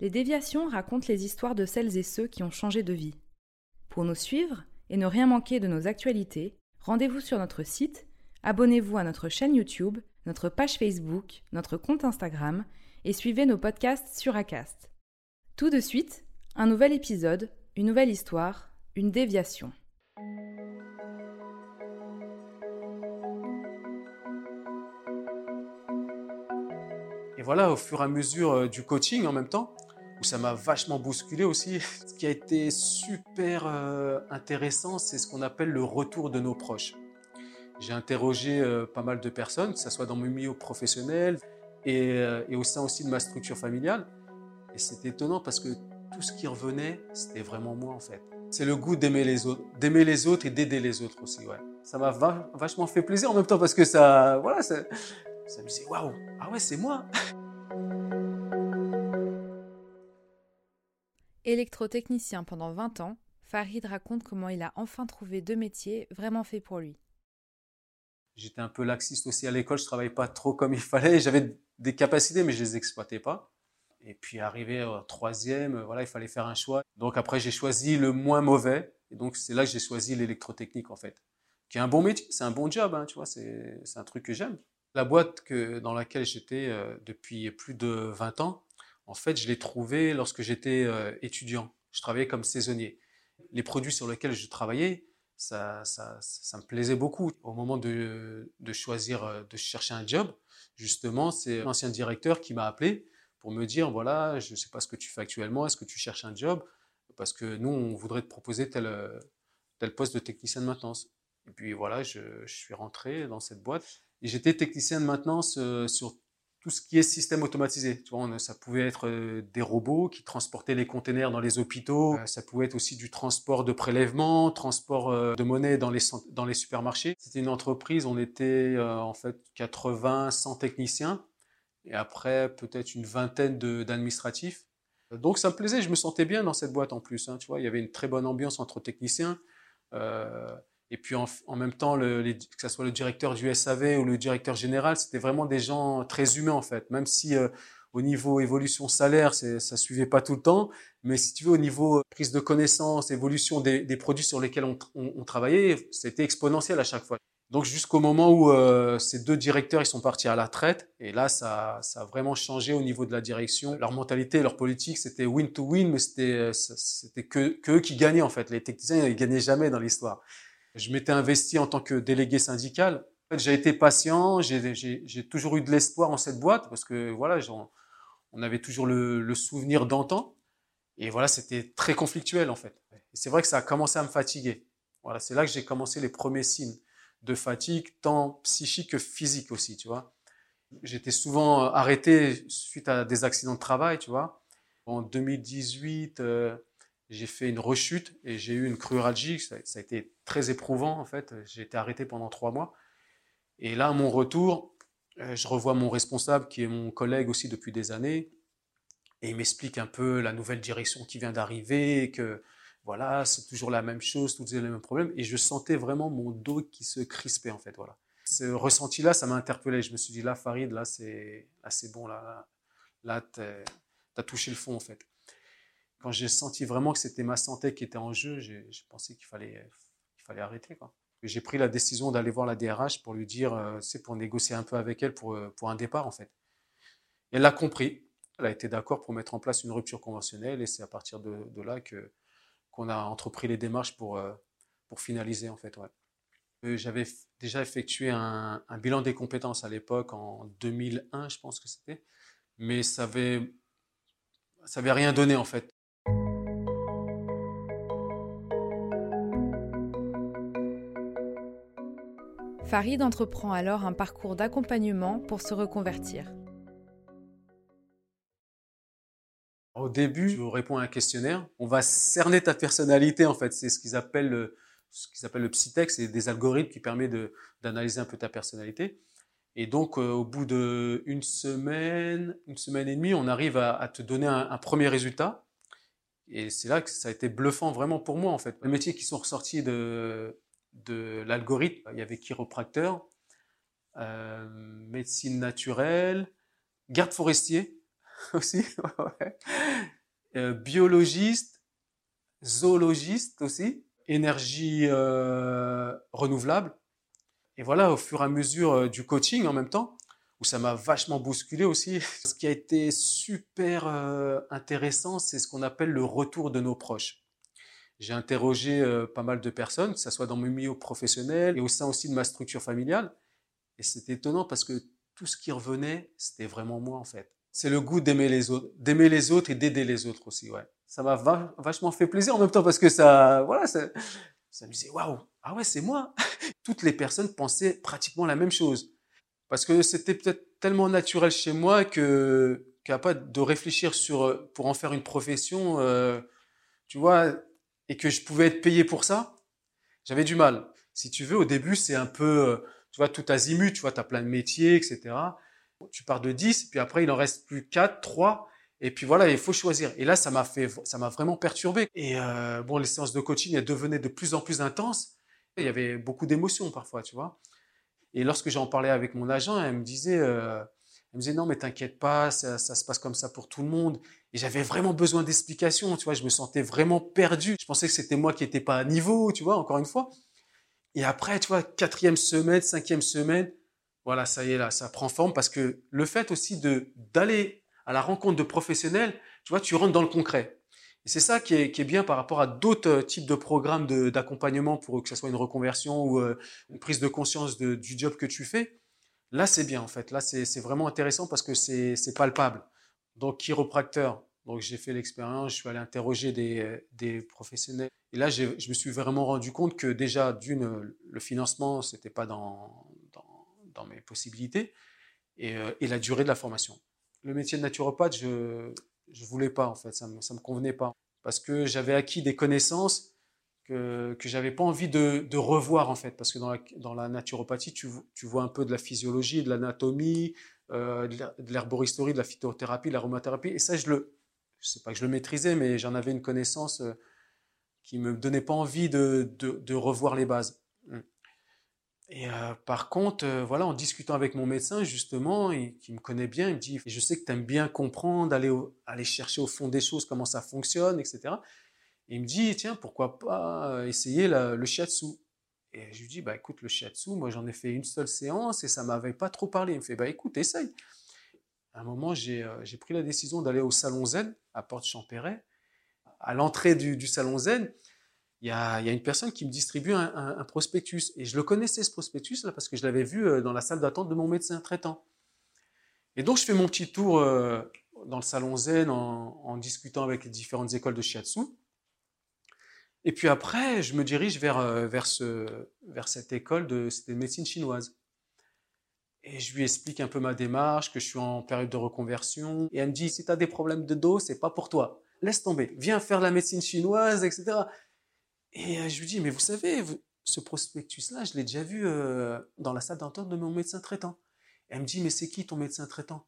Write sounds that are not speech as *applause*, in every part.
Les déviations racontent les histoires de celles et ceux qui ont changé de vie. Pour nous suivre et ne rien manquer de nos actualités, rendez-vous sur notre site, abonnez-vous à notre chaîne YouTube, notre page Facebook, notre compte Instagram et suivez nos podcasts sur Acast. Tout de suite, un nouvel épisode, une nouvelle histoire, une déviation. Et voilà, au fur et à mesure euh, du coaching en même temps, où ça m'a vachement bousculé aussi. *laughs* Ce qui a été super euh, intéressant, c'est ce qu'on appelle le retour de nos proches. J'ai interrogé euh, pas mal de personnes, que ce soit dans mon milieu professionnel et, euh, et au sein aussi de ma structure familiale. Et c'était étonnant parce que tout ce qui revenait, c'était vraiment moi en fait. C'est le goût d'aimer les autres, d'aimer les autres et d'aider les autres aussi. Ouais. Ça m'a vachement fait plaisir en même temps parce que ça, voilà, ça me disait waouh, ah ouais, c'est moi. Électrotechnicien pendant 20 ans, Farid raconte comment il a enfin trouvé deux métiers vraiment faits pour lui. J'étais un peu laxiste aussi à l'école, je travaillais pas trop comme il fallait. *laughs* J'avais des capacités, mais je les exploitais pas. Et puis arrivé au troisième, voilà, il fallait faire un choix. Donc après, j'ai choisi le moins mauvais. Et donc c'est là que j'ai choisi l'électrotechnique en fait, qui est un bon métier, c'est un bon job, hein, tu vois, c'est un truc que j'aime. La boîte dans laquelle j'étais euh, depuis plus de 20 ans, en fait, je l'ai trouvé lorsque j'étais euh, étudiant. Je travaillais comme saisonnier. Les produits sur lesquels je travaillais, ça, ça, ça me plaisait beaucoup. Au moment de, de, choisir, euh, de chercher un job, justement, c'est l'ancien directeur qui m'a appelé pour me dire, voilà, je ne sais pas ce que tu fais actuellement, est-ce que tu cherches un job? Parce que nous, on voudrait te proposer tel, tel poste de technicien de maintenance. Et puis voilà, je, je suis rentré dans cette boîte. Et j'étais technicien de maintenance euh, sur tout ce qui est système automatisé. Tu vois, ça pouvait être euh, des robots qui transportaient les containers dans les hôpitaux, euh, ça pouvait être aussi du transport de prélèvement, transport euh, de monnaie dans les, dans les supermarchés. C'était une entreprise, on était en fait 80, 100 techniciens et après peut-être une vingtaine d'administratifs. Donc ça me plaisait, je me sentais bien dans cette boîte en plus. Hein, tu vois, il y avait une très bonne ambiance entre techniciens. Euh, et puis en, en même temps, le, les, que ce soit le directeur du SAV ou le directeur général, c'était vraiment des gens très humains en fait. Même si euh, au niveau évolution salaire, ça suivait pas tout le temps, mais si tu veux au niveau prise de connaissance, évolution des, des produits sur lesquels on, on, on travaillait, c'était exponentiel à chaque fois. Donc jusqu'au moment où euh, ces deux directeurs ils sont partis à la retraite, et là ça, ça a vraiment changé au niveau de la direction. Leur mentalité, leur politique, c'était win to win, mais c'était c'était que, que eux qui gagnaient en fait. Les techniciens ils gagnaient jamais dans l'histoire. Je m'étais investi en tant que délégué syndical. En fait, j'ai été patient, j'ai toujours eu de l'espoir en cette boîte parce que voilà, on avait toujours le, souvenir d'antan. Et voilà, c'était très conflictuel en fait. C'est vrai que ça a commencé à me fatiguer. Voilà, c'est là que j'ai commencé les premiers signes de fatigue, tant psychique que physique aussi, tu vois. J'étais souvent arrêté suite à des accidents de travail, tu vois. En 2018, j'ai fait une rechute et j'ai eu une cruralgie. Ça, ça, a été très éprouvant en fait. J'ai été arrêté pendant trois mois. Et là, à mon retour, euh, je revois mon responsable qui est mon collègue aussi depuis des années. Et il m'explique un peu la nouvelle direction qui vient d'arriver, que voilà, c'est toujours la même chose, tous les mêmes problèmes. Et je sentais vraiment mon dos qui se crispait en fait. Voilà. Ce ressenti-là, ça m'a interpellé. Je me suis dit là, Farid, là c'est, là c'est bon, là, là, t'as touché le fond en fait quand j'ai senti vraiment que c'était ma santé qui était en jeu, j'ai pensé qu'il fallait, qu'il fallait arrêter. J'ai pris la décision d'aller voir la DRH pour lui dire, euh, c'est pour négocier un peu avec elle pour, euh, pour un départ en fait. Elle l'a compris. Elle a été d'accord pour mettre en place une rupture conventionnelle et c'est à partir de, là que qu'on a entrepris les démarches pour, euh, pour finaliser en fait. Euh, j'avais déjà effectué un, bilan des compétences à l'époque, en 2001, je pense que c'était, mais ça avait, ça avait rien donné en fait. Farid entreprend alors un parcours d'accompagnement pour se reconvertir. Au début, tu réponds à un questionnaire. On va cerner ta personnalité, en fait. C'est ce qu'ils appellent le, ce qu'ils appellent le c'est des algorithmes qui permettent d'analyser un peu ta personnalité. Et donc, euh, au bout d'une semaine, une semaine et demie, on arrive à, te donner un, premier résultat. Et c'est là que ça a été bluffant vraiment pour moi, en fait. Les métiers qui sont ressortis de, de l'algorithme. Il y avait chiropracteur, euh, médecine naturelle, garde forestier *laughs* aussi, euh, biologiste, zoologiste aussi, énergie euh, renouvelable. Et voilà, au fur et à mesure du coaching en même temps, où ça m'a vachement bousculé aussi. *laughs* Ce qui a été super intéressant, c'est ce qu'on appelle le retour de nos proches. J'ai interrogé euh, pas mal de personnes, que ce soit dans mon milieu professionnel et au sein aussi de ma structure familiale. Et c'était étonnant parce que tout ce qui revenait, c'était vraiment moi en fait. C'est le goût d'aimer les autres, d'aimer les autres et d'aider les autres aussi, ouais. Ça m'a vachement fait plaisir en même temps parce que ça, voilà, ça, ça me disait waouh, ah ouais, c'est moi. *laughs* Toutes les personnes pensaient pratiquement la même chose parce que c'était peut-être tellement naturel chez moi que pas de réfléchir sur pour en faire une profession. Euh, tu vois, et que je pouvais être payé pour ça, j'avais du mal. Si tu veux, au début, c'est un peu, euh, tu vois, tout azimut, tu vois, tu as plein de métiers, etc. Tu pars de 10, puis après, il en reste plus 4, 3, et puis voilà, il faut choisir. Et là, ça m'a fait, ça m'a vraiment perturbé. Et euh, bon, les séances de coaching, elles devenaient de plus en plus intenses. Il y avait beaucoup d'émotions parfois, tu vois. Et lorsque j'en parlais avec mon agent, elle me disait, euh, elle me disait non, mais t'inquiète pas, ça, ça, se passe comme ça pour tout le monde. Et j'avais vraiment besoin d'explications, tu vois. Je me sentais vraiment perdu. Je pensais que c'était moi qui n'étais pas à niveau, tu vois, encore une fois. Et après, tu vois, quatrième semaine, cinquième semaine, voilà, ça y est là, ça prend forme parce que le fait aussi de d'aller à la rencontre de professionnels, tu vois, tu rentres dans le concret. Et c'est ça qui est, qui est, bien par rapport à d'autres types de programmes d'accompagnement pour que ce soit une reconversion ou euh, une prise de conscience du job que tu fais. Là, c'est bien en fait. Là, c'est vraiment intéressant parce que c'est palpable. Donc, chiropracteur. Donc, j'ai fait l'expérience, je suis allé interroger des, des professionnels. Et là, je me suis vraiment rendu compte que déjà, d'une, le financement, ce n'était pas dans, dans, mes possibilités. Et, euh, et, la durée de la formation. Le métier de naturopathe, je ne voulais pas en fait, ça ne ça me convenait pas. Parce que j'avais acquis des connaissances que, que j'avais pas envie de, revoir en fait, parce que dans la, naturopathie, tu, vois un peu de la physiologie, de l'anatomie, euh, de l'herboristerie, de la phytothérapie, de l'aromathérapie, et ça, je le, sais pas que je le maîtrisais, mais j'en avais une connaissance euh, qui me donnait pas envie de, revoir les bases. Hum. Et euh, par contre, euh, voilà, en discutant avec mon médecin, justement, et, qui me connaît bien, il me dit, je sais que tu aimes bien comprendre, aller, aller chercher au fond des choses, comment ça fonctionne, etc il me dit, tiens, pourquoi pas euh, essayer le shiatsu Et je lui dis, bah écoute, le shiatsu, moi j'en ai fait une seule séance et ça m'avait pas trop parlé. Il me fait, bah écoute, essaye. À un moment, j'ai euh, pris la décision d'aller au Salon Zen à Porte-Champéret. À l'entrée du, Salon Zen, il y, a, une personne qui me distribue un, prospectus. Et je le connaissais, ce prospectus, là, parce que je l'avais vu euh, dans la salle d'attente de mon médecin traitant. Et donc, je fais mon petit tour dans le Salon Zen en, en discutant avec les différentes écoles de shiatsu. Et puis après, je me dirige vers, euh, vers, ce, vers cette école de, de médecine chinoise. Et je lui explique un peu ma démarche, que je suis en période de reconversion. Et elle me dit, si tu as des problèmes de dos, c'est pas pour toi. Laisse tomber. Viens faire la médecine chinoise, etc. Et euh, je lui dis, mais vous savez, ce prospectus-là, je l'ai déjà vu euh, dans la salle d'entente de mon médecin traitant. elle me dit, mais c'est qui ton médecin traitant?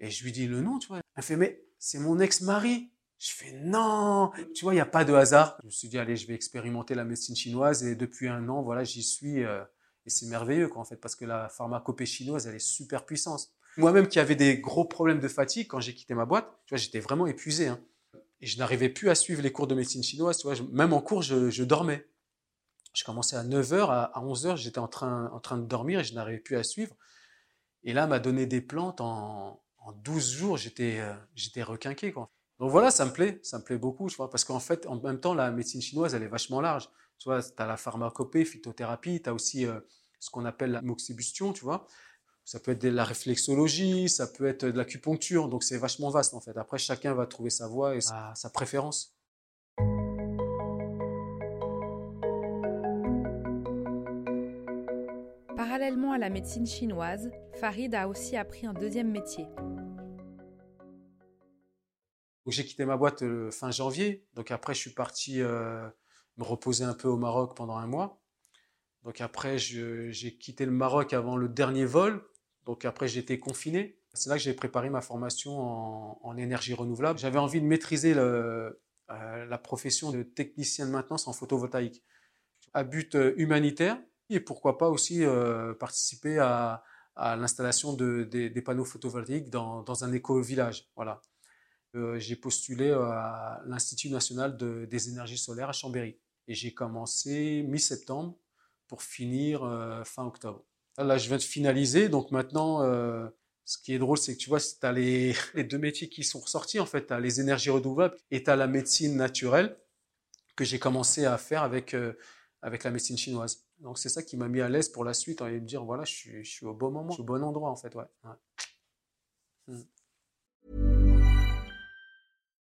Et je lui dis le nom, tu vois. Elle fait, mais c'est mon ex-mari. Je fais non, tu vois, il n'y a pas de hasard. Je me suis dit, allez, je vais expérimenter la médecine chinoise et depuis un an, voilà, j'y suis. Euh, et c'est merveilleux, quoi, en fait, parce que la pharmacopée chinoise, elle est super puissante. Moi-même qui avais des gros problèmes de fatigue quand j'ai quitté ma boîte, tu vois, j'étais vraiment épuisé. Hein. Et je n'arrivais plus à suivre les cours de médecine chinoise, tu vois, même en cours, je, dormais. Je commençais à 9h, à 11h, j'étais en train, en train de dormir et je n'arrivais plus à suivre. Et là, m'a donné des plantes en, en 12 jours, j'étais euh, requinqué. Quoi. Donc voilà, ça me plaît, ça me plaît beaucoup, je vois, parce qu'en fait, en même temps, la médecine chinoise, elle est vachement large. Tu vois, tu as la pharmacopée, phytothérapie, tu as aussi ce qu'on appelle la moxibustion, tu vois. Ça peut être de la réflexologie, ça peut être de l'acupuncture, donc c'est vachement vaste en fait. Après, chacun va trouver sa voie et sa préférence. Parallèlement à la médecine chinoise, Farid a aussi appris un deuxième métier. J'ai quitté ma boîte le fin janvier, donc après je suis parti euh, me reposer un peu au Maroc pendant un mois. Donc après j'ai quitté le Maroc avant le dernier vol, donc après, été confiné. C'est là que j'ai préparé ma formation en, énergie renouvelable. J'avais envie de maîtriser euh, la profession de technicien de maintenance en photovoltaïque à but euh, humanitaire et pourquoi pas aussi euh, participer à, l'installation de, des, panneaux photovoltaïques dans, un éco-village. Voilà. J'ai postulé à l'Institut national des énergies solaires à Chambéry et j'ai commencé mi-septembre pour finir fin octobre. Là, je viens de finaliser. Donc maintenant, euh, ce qui est drôle, c'est que tu vois, tu as *laughs* les, deux métiers qui sont ressortis. En fait, tu as les énergies renouvelables et tu as la médecine naturelle que j'ai commencé à faire avec, euh, avec la médecine chinoise. Donc c'est ça qui m'a mis à l'aise pour la suite et me dire, voilà, je suis, je suis, au bon moment, je suis au bon endroit en fait. Ouais. Hmm.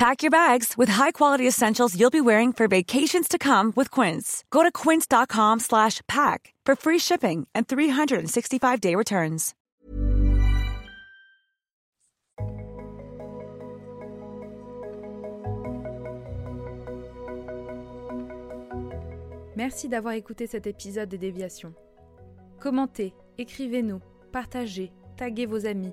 Pack your bags with high-quality essentials you'll be wearing for vacations to come with Quince. Go to quince.com slash pack for free shipping and 365-day returns. Merci d'avoir écouté cet épisode des déviations. Commentez, écrivez-nous, partagez, taguez vos amis,